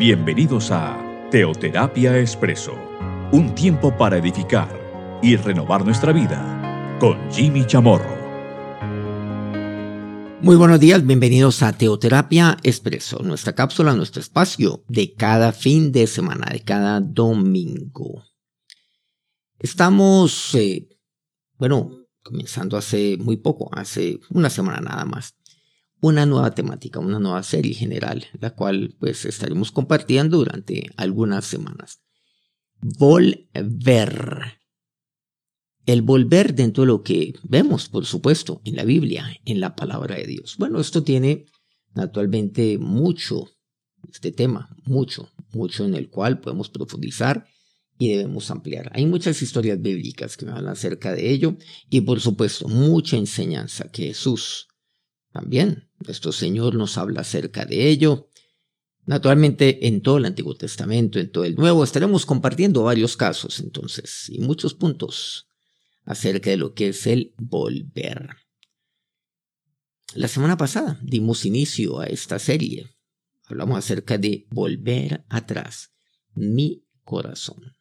Bienvenidos a Teoterapia Expreso, un tiempo para edificar y renovar nuestra vida con Jimmy Chamorro. Muy buenos días, bienvenidos a Teoterapia Expreso, nuestra cápsula, nuestro espacio de cada fin de semana, de cada domingo. Estamos, eh, bueno, comenzando hace muy poco, hace una semana nada más, una nueva temática, una nueva serie general, la cual pues estaremos compartiendo durante algunas semanas. Volver. El volver dentro de lo que vemos, por supuesto, en la Biblia, en la palabra de Dios. Bueno, esto tiene actualmente mucho, este tema, mucho, mucho en el cual podemos profundizar y debemos ampliar. Hay muchas historias bíblicas que me hablan acerca de ello y por supuesto mucha enseñanza que Jesús también nuestro Señor nos habla acerca de ello. Naturalmente, en todo el Antiguo Testamento, en todo el Nuevo, estaremos compartiendo varios casos, entonces, y muchos puntos acerca de lo que es el volver. La semana pasada dimos inicio a esta serie. Hablamos acerca de volver atrás, mi corazón.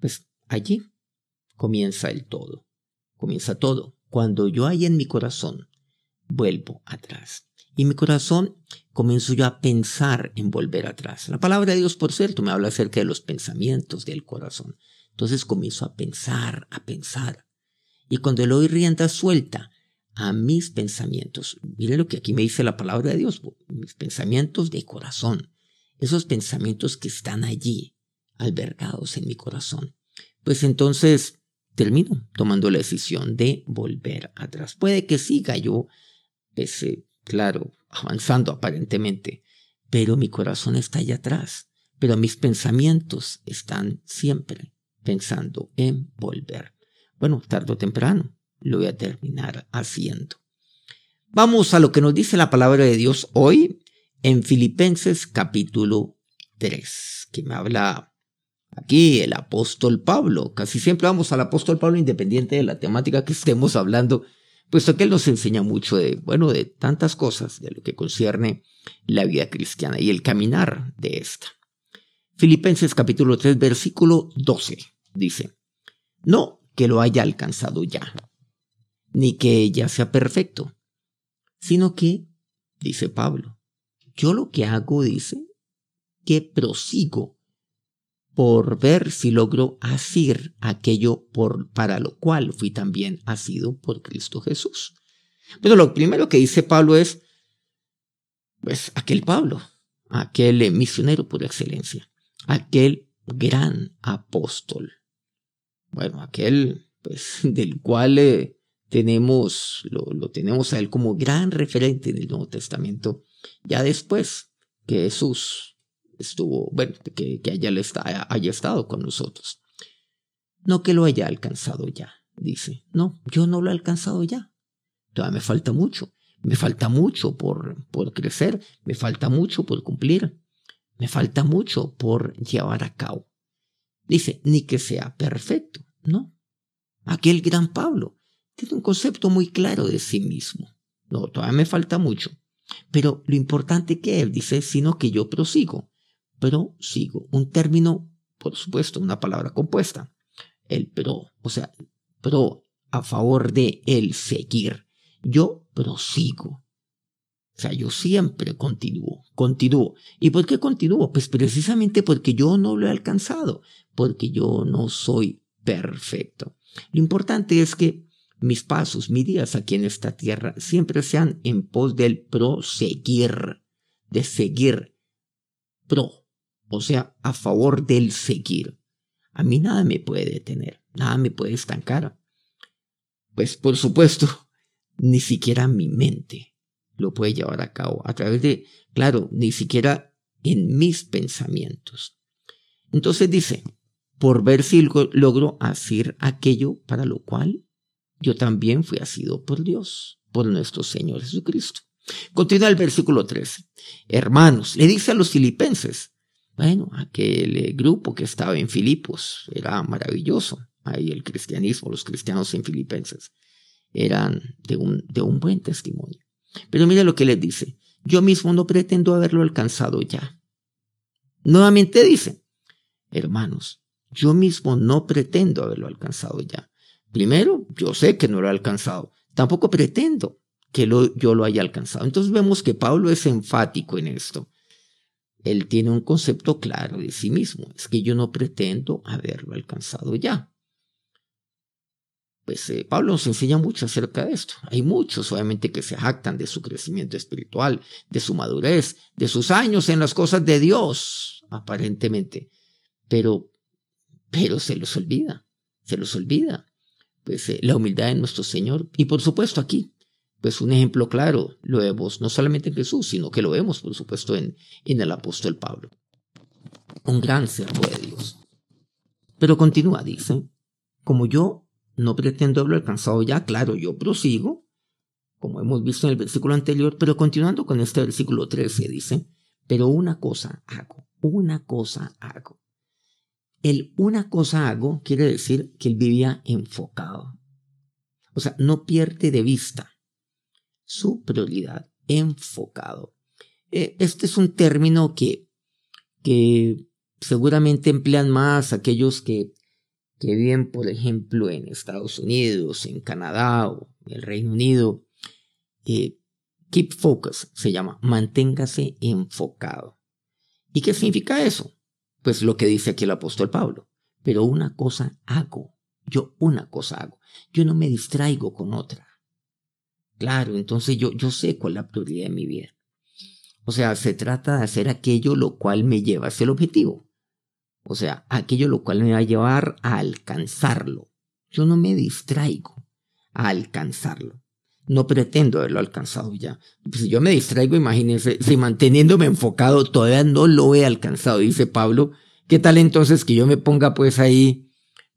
Pues allí comienza el todo. Comienza todo. Cuando yo hay en mi corazón vuelvo atrás. Y mi corazón comenzó yo a pensar en volver atrás. La palabra de Dios, por cierto, me habla acerca de los pensamientos del corazón. Entonces comienzo a pensar, a pensar. Y cuando le doy rienda suelta a mis pensamientos, mire lo que aquí me dice la palabra de Dios, mis pensamientos de corazón, esos pensamientos que están allí, albergados en mi corazón. Pues entonces termino tomando la decisión de volver atrás. Puede que siga yo ese, claro, avanzando aparentemente, pero mi corazón está allá atrás, pero mis pensamientos están siempre pensando en volver. Bueno, tarde o temprano lo voy a terminar haciendo. Vamos a lo que nos dice la palabra de Dios hoy en Filipenses capítulo 3, que me habla aquí el apóstol Pablo. Casi siempre vamos al apóstol Pablo independiente de la temática que estemos hablando puesto que Él nos enseña mucho de, bueno, de tantas cosas de lo que concierne la vida cristiana y el caminar de esta. Filipenses capítulo 3, versículo 12 dice, no que lo haya alcanzado ya, ni que ya sea perfecto, sino que, dice Pablo, yo lo que hago, dice, que prosigo por ver si logro hacer aquello por, para lo cual fui también asido por Cristo Jesús. Pero lo primero que dice Pablo es, pues aquel Pablo, aquel misionero por excelencia, aquel gran apóstol. Bueno, aquel pues del cual eh, tenemos, lo, lo tenemos a él como gran referente en el Nuevo Testamento, ya después que Jesús estuvo, bueno, que, que haya, estado con nosotros. No que lo haya alcanzado ya, dice. No, yo no lo he alcanzado ya. Todavía me falta mucho. Me falta mucho por, por crecer, me falta mucho por cumplir, me falta mucho por llevar a cabo. Dice, ni que sea perfecto, ¿no? Aquel gran Pablo tiene un concepto muy claro de sí mismo. No, todavía me falta mucho. Pero lo importante que él dice, sino que yo prosigo prosigo. Un término, por supuesto, una palabra compuesta. El pro, o sea, pro a favor de el seguir. Yo prosigo. O sea, yo siempre continúo, continúo. ¿Y por qué continúo? Pues precisamente porque yo no lo he alcanzado, porque yo no soy perfecto. Lo importante es que mis pasos, mis días aquí en esta tierra, siempre sean en pos del proseguir, de seguir, pro, o sea, a favor del seguir. A mí nada me puede detener, nada me puede estancar. Pues por supuesto, ni siquiera mi mente lo puede llevar a cabo a través de, claro, ni siquiera en mis pensamientos. Entonces dice, por ver si logro hacer aquello para lo cual yo también fui asido por Dios, por nuestro Señor Jesucristo. Continúa el versículo 13. Hermanos, le dice a los filipenses, bueno, aquel eh, grupo que estaba en Filipos era maravilloso. Ahí el cristianismo, los cristianos en Filipenses, eran de un, de un buen testimonio. Pero mire lo que les dice. Yo mismo no pretendo haberlo alcanzado ya. Nuevamente dice, hermanos, yo mismo no pretendo haberlo alcanzado ya. Primero, yo sé que no lo he alcanzado. Tampoco pretendo que yo lo haya alcanzado. Entonces vemos que Pablo es enfático en esto. Él tiene un concepto claro de sí mismo. Es que yo no pretendo haberlo alcanzado ya. Pues eh, Pablo nos enseña mucho acerca de esto. Hay muchos, obviamente, que se jactan de su crecimiento espiritual, de su madurez, de sus años en las cosas de Dios, aparentemente. Pero, pero se los olvida, se los olvida. Pues eh, la humildad de nuestro Señor. Y por supuesto aquí, pues un ejemplo claro lo vemos no solamente en Jesús, sino que lo vemos, por supuesto, en, en el apóstol Pablo. Un gran servo de Dios. Pero continúa, dice, como yo no pretendo haberlo alcanzado ya, claro, yo prosigo, como hemos visto en el versículo anterior, pero continuando con este versículo 13, dice, pero una cosa hago, una cosa hago. El una cosa hago quiere decir que él vivía enfocado. O sea, no pierde de vista su prioridad, enfocado. Eh, este es un término que, que seguramente emplean más aquellos que, que viven, por ejemplo, en Estados Unidos, en Canadá o en el Reino Unido. Eh, keep focus se llama, manténgase enfocado. ¿Y qué significa eso? Pues lo que dice aquí el apóstol Pablo. Pero una cosa hago, yo una cosa hago, yo no me distraigo con otra. Claro, entonces yo, yo sé cuál es la prioridad de mi vida. O sea, se trata de hacer aquello lo cual me lleva hacia el objetivo. O sea, aquello lo cual me va a llevar a alcanzarlo. Yo no me distraigo a alcanzarlo. No pretendo haberlo alcanzado ya. Si yo me distraigo, imagínense, si manteniéndome enfocado todavía no lo he alcanzado, dice Pablo, ¿qué tal entonces que yo me ponga pues ahí,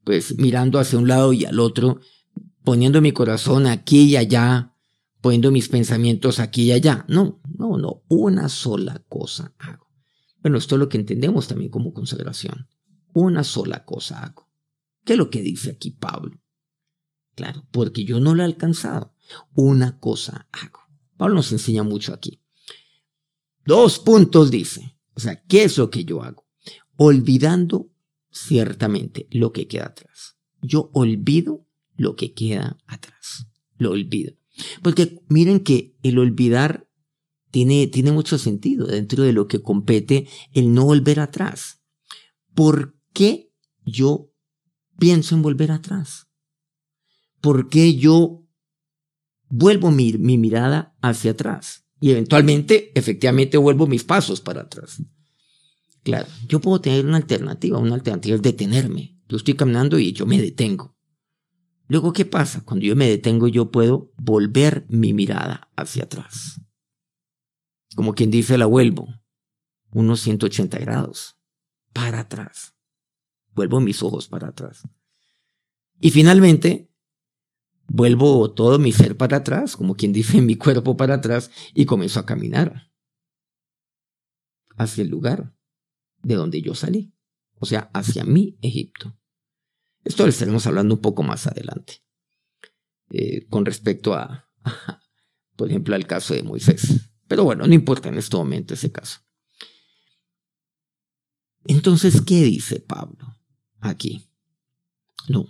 pues mirando hacia un lado y al otro, poniendo mi corazón aquí y allá, poniendo mis pensamientos aquí y allá. No, no, no, una sola cosa hago. Bueno, esto es lo que entendemos también como consagración. Una sola cosa hago. ¿Qué es lo que dice aquí Pablo? Claro, porque yo no lo he alcanzado. Una cosa hago. Pablo nos enseña mucho aquí. Dos puntos dice. O sea, ¿qué es lo que yo hago? Olvidando ciertamente lo que queda atrás. Yo olvido lo que queda atrás. Lo olvido. Porque miren que el olvidar tiene, tiene mucho sentido dentro de lo que compete el no volver atrás. ¿Por qué yo pienso en volver atrás? ¿Por qué yo vuelvo mi, mi mirada hacia atrás? Y eventualmente, efectivamente, vuelvo mis pasos para atrás. Claro, yo puedo tener una alternativa. Una alternativa es detenerme. Yo estoy caminando y yo me detengo. Luego, ¿qué pasa? Cuando yo me detengo, yo puedo volver mi mirada hacia atrás. Como quien dice, la vuelvo unos 180 grados para atrás. Vuelvo mis ojos para atrás. Y finalmente, vuelvo todo mi ser para atrás, como quien dice mi cuerpo para atrás, y comienzo a caminar hacia el lugar de donde yo salí, o sea, hacia mi Egipto. Esto lo estaremos hablando un poco más adelante. Eh, con respecto a, por ejemplo, al caso de Moisés. Pero bueno, no importa en este momento ese caso. Entonces, ¿qué dice Pablo aquí? No,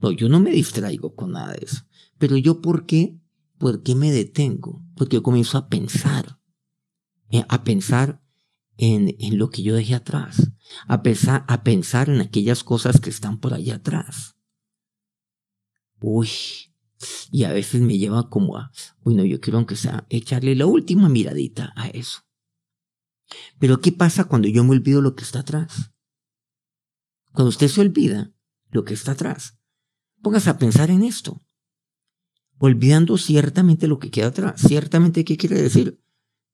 no, yo no me distraigo con nada de eso. Pero yo, ¿por qué? ¿Por qué me detengo? Porque yo comienzo a pensar, eh, a pensar en, en lo que yo dejé atrás, a, a pensar en aquellas cosas que están por allá atrás. Uy, y a veces me lleva como a, uy, no, yo quiero aunque sea echarle la última miradita a eso. Pero ¿qué pasa cuando yo me olvido lo que está atrás? Cuando usted se olvida lo que está atrás, póngase a pensar en esto. Olvidando ciertamente lo que queda atrás. Ciertamente, ¿qué quiere decir?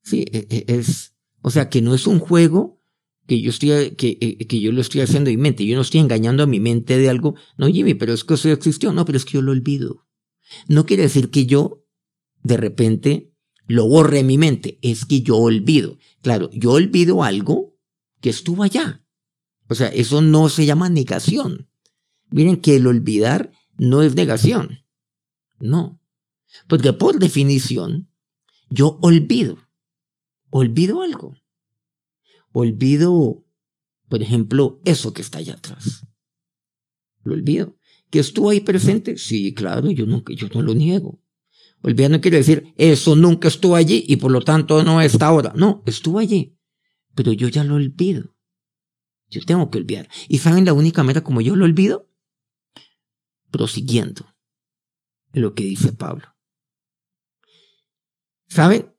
Sí, e, e, es, o sea, que no es un juego que yo, estoy, que, eh, que yo lo estoy haciendo en mi mente. Yo no estoy engañando a mi mente de algo. No, Jimmy, pero es que eso existió. No, pero es que yo lo olvido. No quiere decir que yo, de repente, lo borre en mi mente. Es que yo olvido. Claro, yo olvido algo que estuvo allá. O sea, eso no se llama negación. Miren que el olvidar no es negación. No. Porque por definición, yo olvido olvido algo. olvido, por ejemplo, eso que está allá atrás. Lo olvido. ¿Que estuvo ahí presente? Sí, claro, yo, nunca, yo no lo niego. Olvidar no quiere decir, eso nunca estuvo allí y por lo tanto no está ahora. No, estuvo allí. Pero yo ya lo olvido. Yo tengo que olvidar. ¿Y saben la única manera como yo lo olvido? Prosiguiendo lo que dice Pablo. ¿Saben?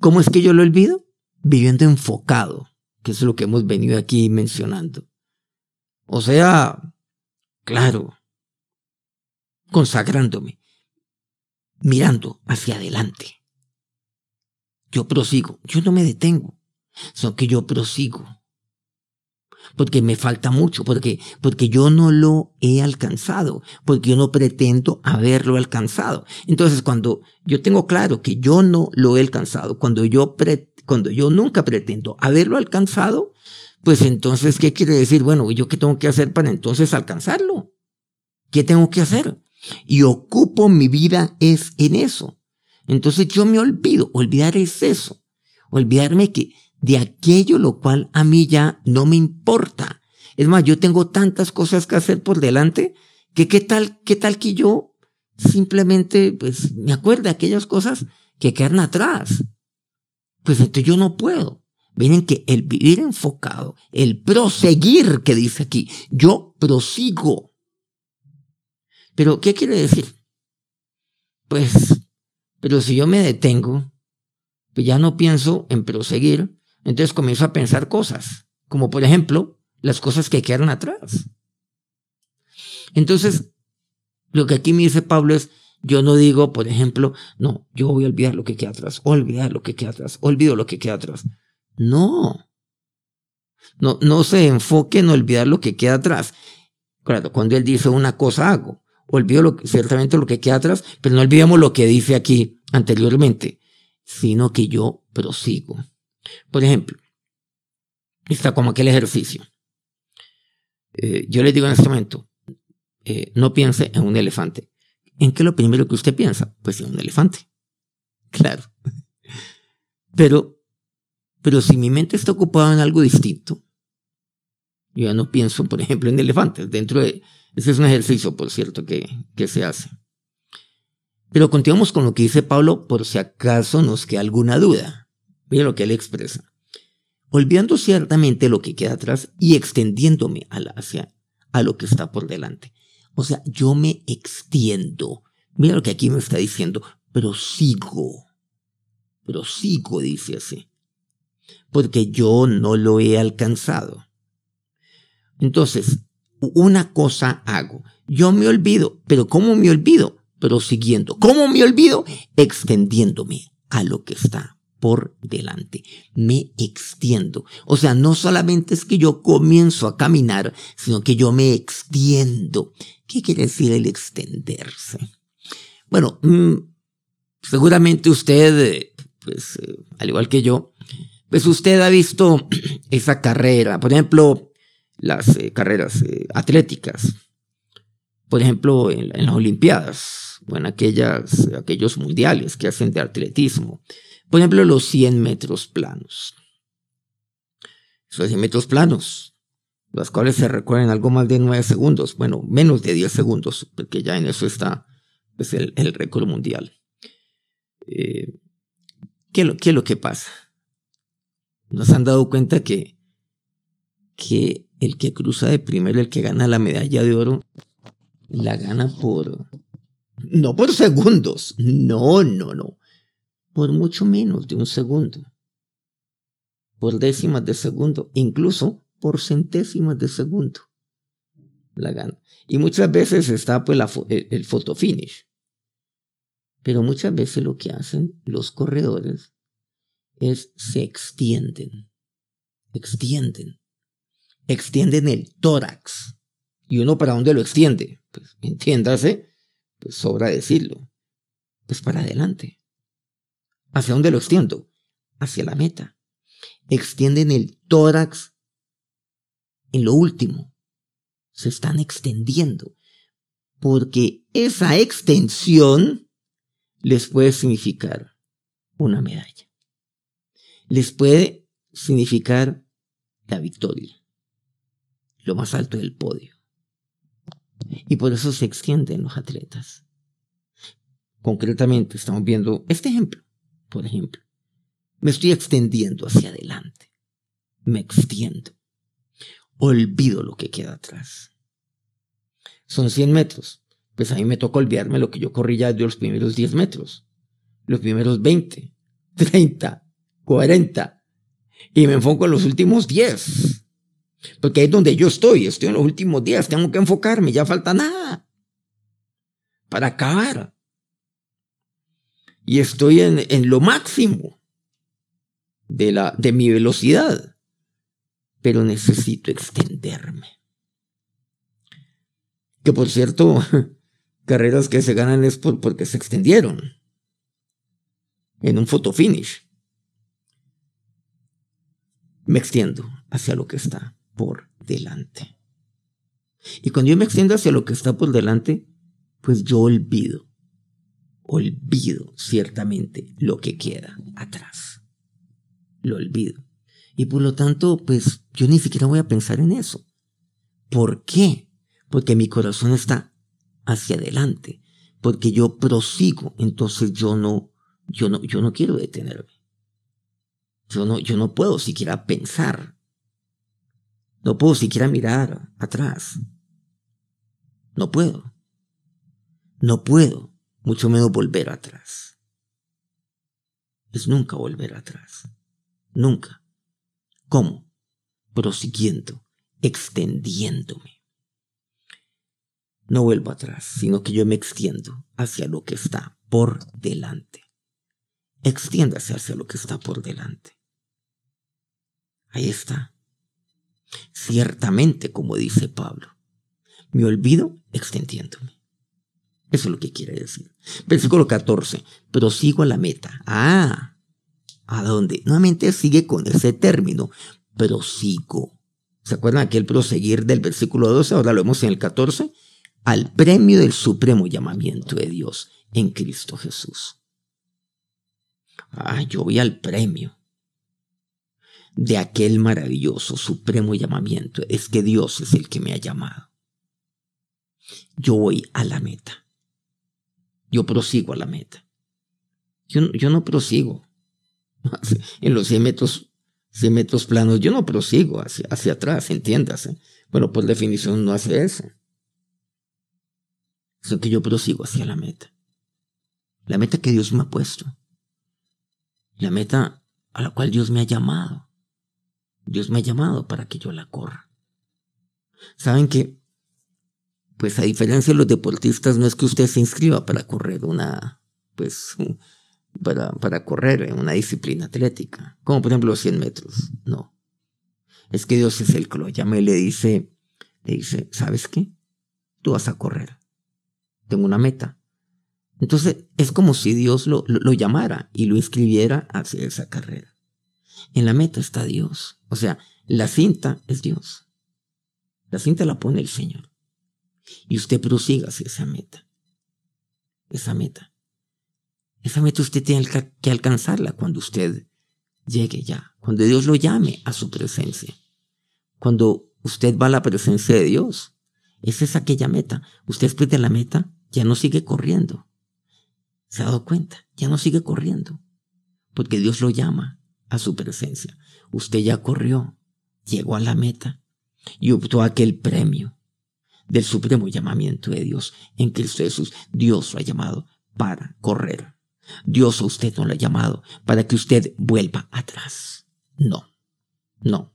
¿Cómo es que yo lo olvido? Viviendo enfocado, que es lo que hemos venido aquí mencionando. O sea, claro, consagrándome, mirando hacia adelante. Yo prosigo, yo no me detengo, sino que yo prosigo. Porque me falta mucho, porque, porque yo no lo he alcanzado, porque yo no pretendo haberlo alcanzado. Entonces, cuando yo tengo claro que yo no lo he alcanzado, cuando yo, cuando yo nunca pretendo haberlo alcanzado, pues entonces, ¿qué quiere decir? Bueno, ¿yo qué tengo que hacer para entonces alcanzarlo? ¿Qué tengo que hacer? Y ocupo mi vida es en eso. Entonces yo me olvido, olvidar es eso. Olvidarme que de aquello lo cual a mí ya no me importa. Es más, yo tengo tantas cosas que hacer por delante que qué tal, qué tal que yo simplemente pues me acuerdo de aquellas cosas que quedan atrás. Pues entonces yo no puedo. Miren que el vivir enfocado, el proseguir que dice aquí, yo prosigo. Pero, ¿qué quiere decir? Pues, pero si yo me detengo, pues ya no pienso en proseguir, entonces comienzo a pensar cosas, como por ejemplo, las cosas que quedaron atrás. Entonces, lo que aquí me dice Pablo es, yo no digo, por ejemplo, no, yo voy a olvidar lo que queda atrás, olvidar lo que queda atrás, olvido lo que queda atrás. No. No, no se enfoque en olvidar lo que queda atrás. Claro, cuando él dice una cosa hago, olvido ciertamente lo que queda atrás, pero no olvidemos lo que dice aquí anteriormente, sino que yo prosigo. Por ejemplo, está como aquel ejercicio. Eh, yo le digo en este momento, eh, no piense en un elefante. ¿En qué es lo primero que usted piensa? Pues en un elefante. Claro. Pero pero si mi mente está ocupada en algo distinto, yo ya no pienso, por ejemplo, en elefantes. Dentro de. Ese es un ejercicio, por cierto, que, que se hace. Pero continuamos con lo que dice Pablo, por si acaso nos queda alguna duda. Mira lo que él expresa. Olvidando ciertamente lo que queda atrás y extendiéndome hacia a lo que está por delante. O sea, yo me extiendo. Mira lo que aquí me está diciendo. Prosigo. Prosigo, dice así porque yo no lo he alcanzado. Entonces, una cosa hago. Yo me olvido, pero ¿cómo me olvido? Prosiguiendo. ¿Cómo me olvido? Extendiéndome a lo que está por delante. Me extiendo. O sea, no solamente es que yo comienzo a caminar, sino que yo me extiendo. ¿Qué quiere decir el extenderse? Bueno, mm, seguramente usted, eh, pues, eh, al igual que yo, pues usted ha visto esa carrera, por ejemplo, las eh, carreras atléticas, por ejemplo, en, las Olimpiadas o en aquellas, aquellos mundiales que hacen de atletismo. Por ejemplo, los 100 metros planos. Esos 100 metros planos, los cuales se recorren algo más de 9 segundos, bueno, menos de 10 segundos, porque ya en eso está pues, el, récord mundial. Eh, ¿qué, ¿Qué es lo que pasa? nos han dado cuenta que, que el que cruza de primero, el que gana la medalla de oro, la gana por... No por segundos, no, no, no. Por mucho menos de un segundo. Por décimas de segundo, incluso por centésimas de segundo. La gana. Y muchas veces está pues el, el fotofinish. Pero muchas veces lo que hacen los corredores es se extienden, extienden, extienden el tórax. ¿Y uno para dónde lo extiende? Pues entiéndase, pues sobra decirlo, pues para adelante. ¿Hacia dónde lo extiendo? Hacia la meta. Extienden el tórax en lo último. Se están extendiendo. Porque esa extensión les puede significar una medalla les puede significar la victoria, lo más alto del podio. Y por eso se extienden los atletas. Concretamente, estamos viendo este ejemplo, por ejemplo. Me estoy extendiendo hacia adelante. Me extiendo. Olvido lo que queda atrás. Son 100 metros. Pues a mí me toca olvidarme lo que yo corrí ya de los primeros 10 metros. Los primeros 20, 30, 40. Y me enfoco en los últimos 10. Porque ahí es donde yo estoy. Estoy en los últimos 10. Tengo que enfocarme. Ya falta nada. Para acabar. Y estoy en, en lo máximo de, la, de mi velocidad. Pero necesito extenderme. Que por cierto, carreras que se ganan es por, porque se extendieron. En un photo finish. Me extiendo hacia lo que está por delante. Y cuando yo me extiendo hacia lo que está por delante, pues yo olvido, olvido ciertamente lo que queda atrás. Lo olvido. Y por lo tanto, pues yo ni siquiera voy a pensar en eso. ¿Por qué? Porque mi corazón está hacia adelante, porque yo prosigo, entonces yo no, yo no, yo no quiero detenerme. Yo no, yo no puedo siquiera pensar. No puedo siquiera mirar atrás. No puedo. No puedo, mucho menos volver atrás. Es nunca volver atrás. Nunca. ¿Cómo? Prosiguiendo, extendiéndome. No vuelvo atrás, sino que yo me extiendo hacia lo que está por delante. Extiéndase hacia lo que está por delante. Ahí está. Ciertamente, como dice Pablo, me olvido extendiéndome. Eso es lo que quiere decir. Versículo 14. Prosigo a la meta. Ah, ¿a dónde? Nuevamente sigue con ese término. Prosigo. ¿Se acuerdan aquel proseguir del versículo 12? Ahora lo vemos en el 14. Al premio del supremo llamamiento de Dios en Cristo Jesús. Ah, yo voy al premio de aquel maravilloso, supremo llamamiento. Es que Dios es el que me ha llamado. Yo voy a la meta. Yo prosigo a la meta. Yo, yo no prosigo en los 100 metros, 100 metros planos. Yo no prosigo hacia, hacia atrás, entiéndase. Bueno, por definición no hace eso. Es que yo prosigo hacia la meta. La meta que Dios me ha puesto. La meta a la cual Dios me ha llamado. Dios me ha llamado para que yo la corra. Saben que, pues a diferencia de los deportistas, no es que usted se inscriba para correr una, pues, para, para correr en una disciplina atlética, como por ejemplo los 100 metros. No. Es que Dios es el que lo llama y le dice, le dice, ¿sabes qué? Tú vas a correr. Tengo una meta. Entonces es como si Dios lo, lo llamara y lo inscribiera hacia esa carrera. En la meta está Dios. O sea, la cinta es Dios. La cinta la pone el Señor. Y usted prosiga hacia esa meta. Esa meta. Esa meta usted tiene que alcanzarla cuando usted llegue ya. Cuando Dios lo llame a su presencia. Cuando usted va a la presencia de Dios. Esa es aquella meta. Usted después de la meta ya no sigue corriendo. ¿Se ha dado cuenta? Ya no sigue corriendo. Porque Dios lo llama a su presencia. Usted ya corrió, llegó a la meta y obtuvo aquel premio del supremo llamamiento de Dios en Cristo Jesús. Dios lo ha llamado para correr. Dios a usted no lo ha llamado para que usted vuelva atrás. No, no.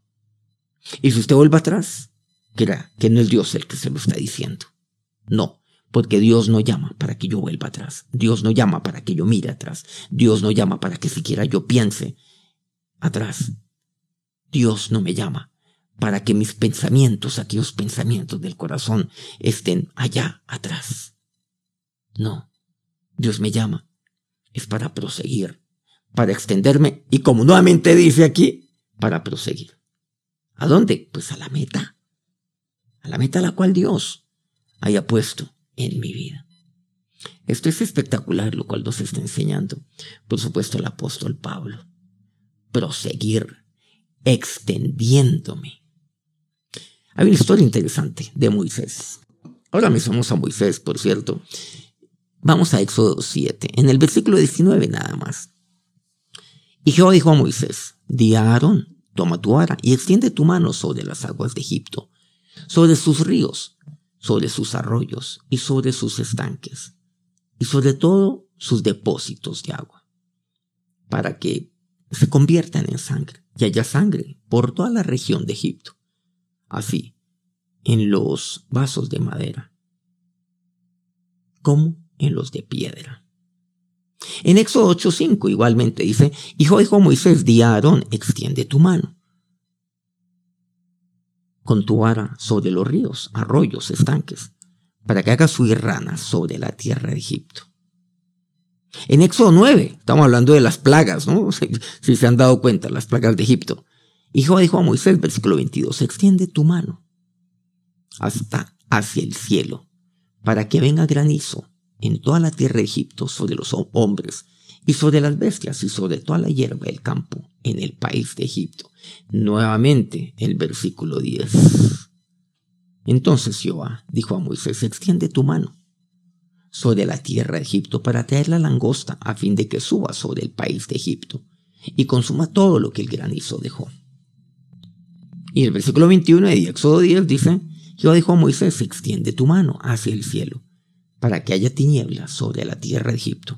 Y si usted vuelve atrás, crea que no es Dios el que se lo está diciendo. No, porque Dios no llama para que yo vuelva atrás. Dios no llama para que yo mire atrás. Dios no llama para que siquiera yo piense atrás. Dios no me llama para que mis pensamientos, aquellos pensamientos del corazón, estén allá atrás. No, Dios me llama. Es para proseguir, para extenderme y como nuevamente dice aquí, para proseguir. ¿A dónde? Pues a la meta. A la meta a la cual Dios haya puesto en mi vida. Esto es espectacular, lo cual nos está enseñando, por supuesto, el apóstol Pablo proseguir, extendiéndome. Hay una historia interesante de Moisés. Ahora mencionamos a Moisés, por cierto. Vamos a Éxodo 7, en el versículo 19 nada más. Y Jehová dijo a Moisés, di a Aarón, toma tu ara y extiende tu mano sobre las aguas de Egipto, sobre sus ríos, sobre sus arroyos y sobre sus estanques, y sobre todo sus depósitos de agua, para que se conviertan en sangre y haya sangre por toda la región de Egipto. Así, en los vasos de madera, como en los de piedra. En Éxodo 8:5 igualmente dice, Hijo dijo Moisés, di a Aarón, extiende tu mano con tu vara sobre los ríos, arroyos, estanques, para que hagas subir ranas sobre la tierra de Egipto. En Éxodo 9, estamos hablando de las plagas, ¿no? Si, se han dado cuenta, las plagas de Egipto. Hijo dijo a Moisés, versículo 22, extiende tu mano hasta hacia el cielo, para que venga granizo en toda la tierra de Egipto sobre los hombres y sobre las bestias y sobre toda la hierba del campo en el país de Egipto. Nuevamente el versículo 10. Entonces Jehová dijo a Moisés, extiende tu mano sobre la tierra de Egipto para traer la langosta a fin de que suba sobre el país de Egipto y consuma todo lo que el granizo dejó. Y el versículo 21 de Éxodo 10 dice, Jehová dijo a Moisés, extiende tu mano hacia el cielo para que haya tinieblas sobre la tierra de Egipto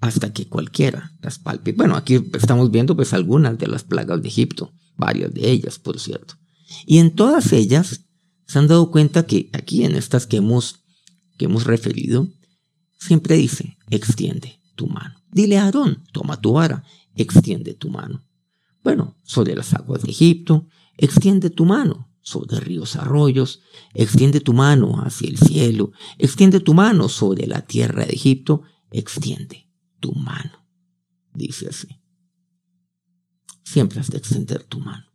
hasta que cualquiera las palpe. Bueno, aquí estamos viendo pues algunas de las plagas de Egipto, varias de ellas, por cierto. Y en todas ellas se han dado cuenta que aquí en estas que hemos, que hemos referido, siempre dice, extiende tu mano. Dile a Aarón, toma tu vara, extiende tu mano. Bueno, sobre las aguas de Egipto, extiende tu mano sobre ríos, arroyos, extiende tu mano hacia el cielo, extiende tu mano sobre la tierra de Egipto, extiende tu mano. Dice así. Siempre has de extender tu mano.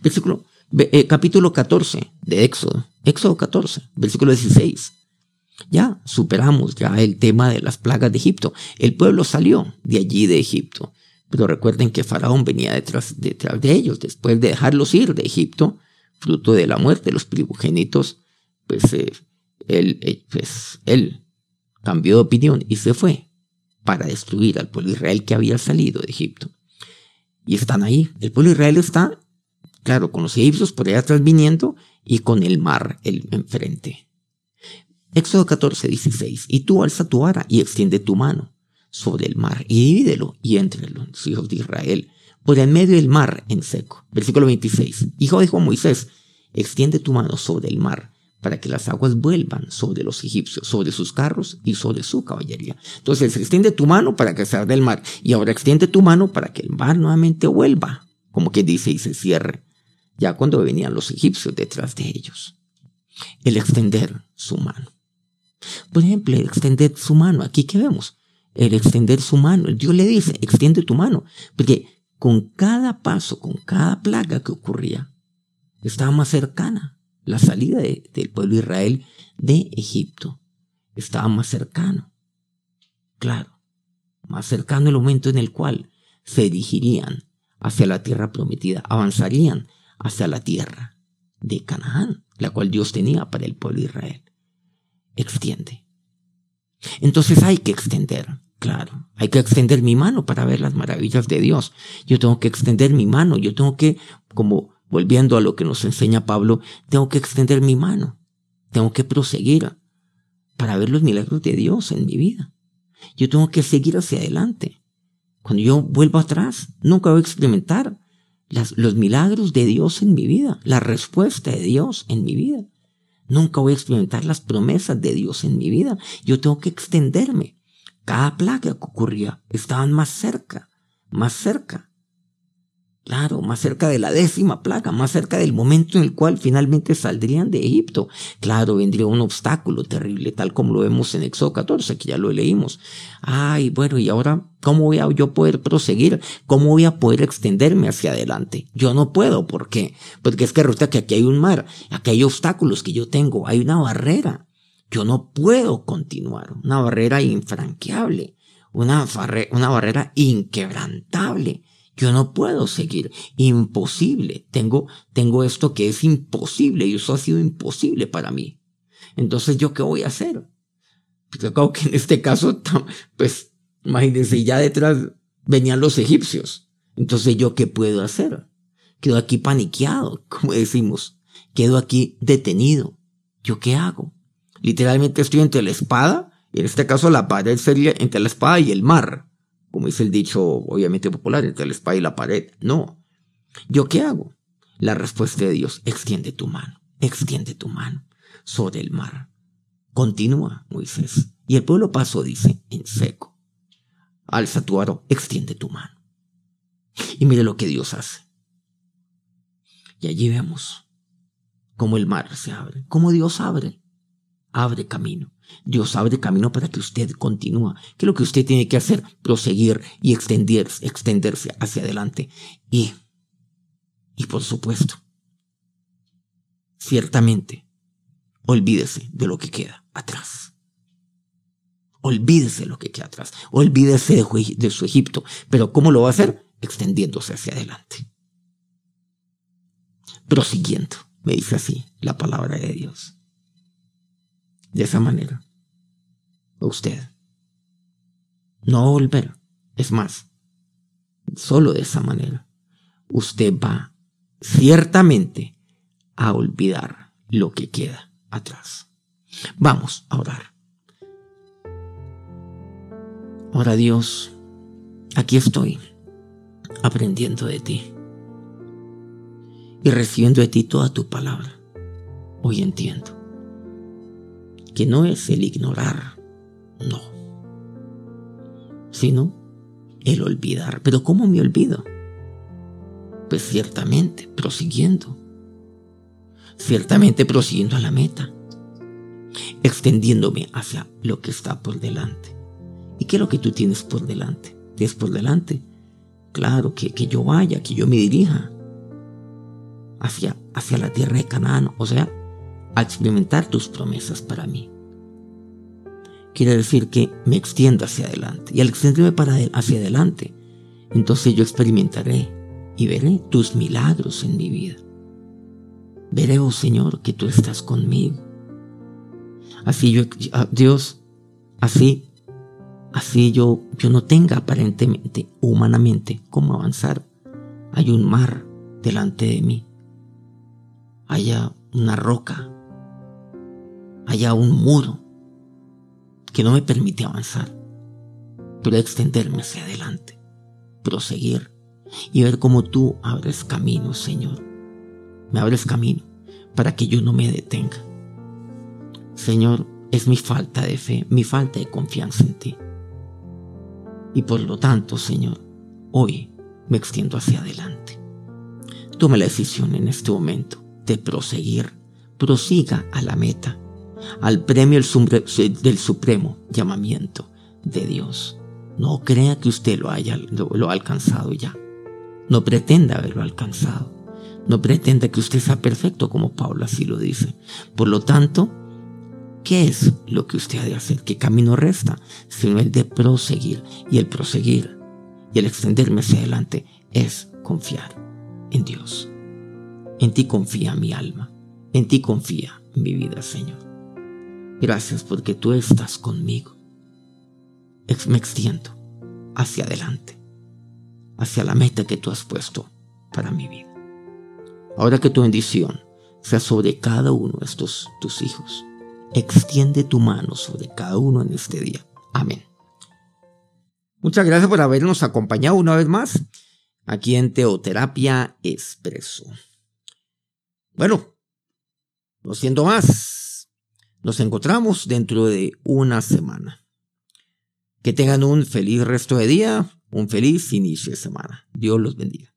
Versículo, eh, capítulo 14 de Éxodo. Éxodo 14, versículo 16. Ya superamos ya el tema de las plagas de Egipto. El pueblo salió de allí de Egipto. Pero recuerden que Faraón venía detrás, detrás de ellos. Después de dejarlos ir de Egipto, fruto de la muerte de los primogénitos, pues, eh, él, eh, pues él cambió de opinión y se fue para destruir al pueblo Israel que había salido de Egipto. Y están ahí. El pueblo Israel está, claro, con los egipcios por allá atrás viniendo y con el mar el, enfrente. Éxodo 14, 16. Y tú alza tu vara y extiende tu mano sobre el mar y divídelo y entre los hijos de Israel por en medio del mar en seco. Versículo 26. Hijo dijo Moisés, extiende tu mano sobre el mar para que las aguas vuelvan sobre los egipcios, sobre sus carros y sobre su caballería. Entonces, extiende tu mano para que salga del mar y ahora extiende tu mano para que el mar nuevamente vuelva, como que dice y se cierre, ya cuando venían los egipcios detrás de ellos. El extender su mano. Por ejemplo, el extender su mano. Aquí que vemos, el extender su mano. Dios le dice, extiende tu mano, porque con cada paso, con cada plaga que ocurría, estaba más cercana la salida del pueblo de Israel de Egipto. Estaba más cercano. Claro, más cercano el momento en el cual se dirigirían hacia la tierra prometida, avanzarían hacia la tierra de Canaán, la cual Dios tenía para el pueblo de Israel. Extiende. Entonces hay que extender Claro, hay que extender mi mano para ver las maravillas de Dios. Yo tengo que extender mi mano, yo tengo que, como volviendo a lo que nos enseña Pablo, tengo que extender mi mano, tengo que proseguir para ver los milagros de Dios en mi vida. Yo tengo que seguir hacia adelante. Cuando yo vuelvo atrás, nunca voy a experimentar los milagros de Dios en mi vida, la respuesta de Dios en mi vida. Nunca voy a experimentar las promesas de Dios en mi vida. Yo tengo que extenderme cada plaga que ocurría estaban más cerca, más cerca. Claro, más cerca de la décima plaga, más cerca del momento en el cual finalmente saldrían de Egipto. Claro, vendría un obstáculo terrible, tal como lo vemos en Éxodo 14, que ya lo leímos. Ay, bueno, y ahora, ¿cómo voy a yo poder proseguir? ¿Cómo voy a poder extenderme hacia adelante? Yo no puedo, ¿por qué? Porque es que resulta que aquí hay un mar, aquí hay obstáculos que yo tengo, hay una barrera. Yo no puedo continuar. Una barrera infranqueable, una, una barrera inquebrantable. Yo no puedo seguir. Imposible. Tengo, tengo esto que es imposible y eso ha sido imposible para mí. Entonces, ¿yo qué voy a hacer? Pues creo que en este caso, pues, imagínense, ya detrás venían los egipcios. Entonces, ¿yo qué puedo hacer? Quedo aquí paniqueado, como decimos. Quedo aquí detenido. ¿Yo qué hago? Literalmente estoy entre la espada, y en este caso la pared sería entre la espada y el mar como dice el dicho obviamente popular, entre la espada y la pared. No. ¿Yo qué hago? La respuesta de Dios, extiende tu mano, extiende tu mano sobre el mar. Continúa, Moisés. Y el pueblo pasó, dice, en seco. Alza tu aro, extiende tu mano. Y mire lo que Dios hace. Y allí vemos cómo el mar se abre, cómo Dios abre, abre camino. Dios abre camino para que usted continúe. ¿Qué es lo que usted tiene que hacer? Proseguir y extenderse, extenderse hacia adelante. Y, y por supuesto, ciertamente, olvídese de lo que queda atrás. Olvídese de lo que queda atrás. Olvídese de, de su Egipto. Pero ¿cómo lo va a hacer? Extendiéndose hacia adelante. Prosiguiendo, me dice así la palabra de Dios de esa manera. Usted. No volver. Es más, solo de esa manera. Usted va ciertamente a olvidar lo que queda atrás. Vamos a orar. Ahora Dios, aquí estoy, aprendiendo de ti y recibiendo de ti toda tu palabra. Hoy entiendo que no es el ignorar, no, sino el olvidar. Pero ¿cómo me olvido? Pues ciertamente, prosiguiendo, ciertamente prosiguiendo a la meta, extendiéndome hacia lo que está por delante. ¿Y qué es lo que tú tienes por delante? ¿Tienes por delante? Claro, que, que yo vaya, que yo me dirija hacia, hacia la tierra de Canaán, o sea, a experimentar tus promesas para mí. Quiere decir que me extiendo hacia adelante. Y al extenderme para hacia adelante, entonces yo experimentaré y veré tus milagros en mi vida. Veré, oh Señor, que tú estás conmigo. Así yo, ah, Dios, así, así yo, yo no tenga aparentemente, humanamente, cómo avanzar. Hay un mar delante de mí. Haya una roca haya un muro que no me permite avanzar, pero extenderme hacia adelante, proseguir y ver cómo tú abres camino, Señor. Me abres camino para que yo no me detenga. Señor, es mi falta de fe, mi falta de confianza en ti. Y por lo tanto, Señor, hoy me extiendo hacia adelante. Tome la decisión en este momento de proseguir, prosiga a la meta al premio del supremo llamamiento de Dios. No crea que usted lo haya lo, ha alcanzado ya. No pretenda haberlo alcanzado. No pretenda que usted sea perfecto como Pablo así lo dice. Por lo tanto, ¿qué es lo que usted ha de hacer? ¿Qué camino resta? Sino el de proseguir. Y el proseguir y el extenderme hacia adelante es confiar en Dios. En ti confía mi alma. En ti confía mi vida, Señor. Gracias porque tú estás conmigo. Me extiendo hacia adelante, hacia la meta que tú has puesto para mi vida. Ahora que tu bendición sea sobre cada uno de estos tus hijos, extiende tu mano sobre cada uno en este día. Amén. Muchas gracias por habernos acompañado una vez más aquí en Teoterapia Expreso. Bueno, no siendo más, nos encontramos dentro de una semana. Que tengan un feliz resto de día, un feliz inicio de semana. Dios los bendiga.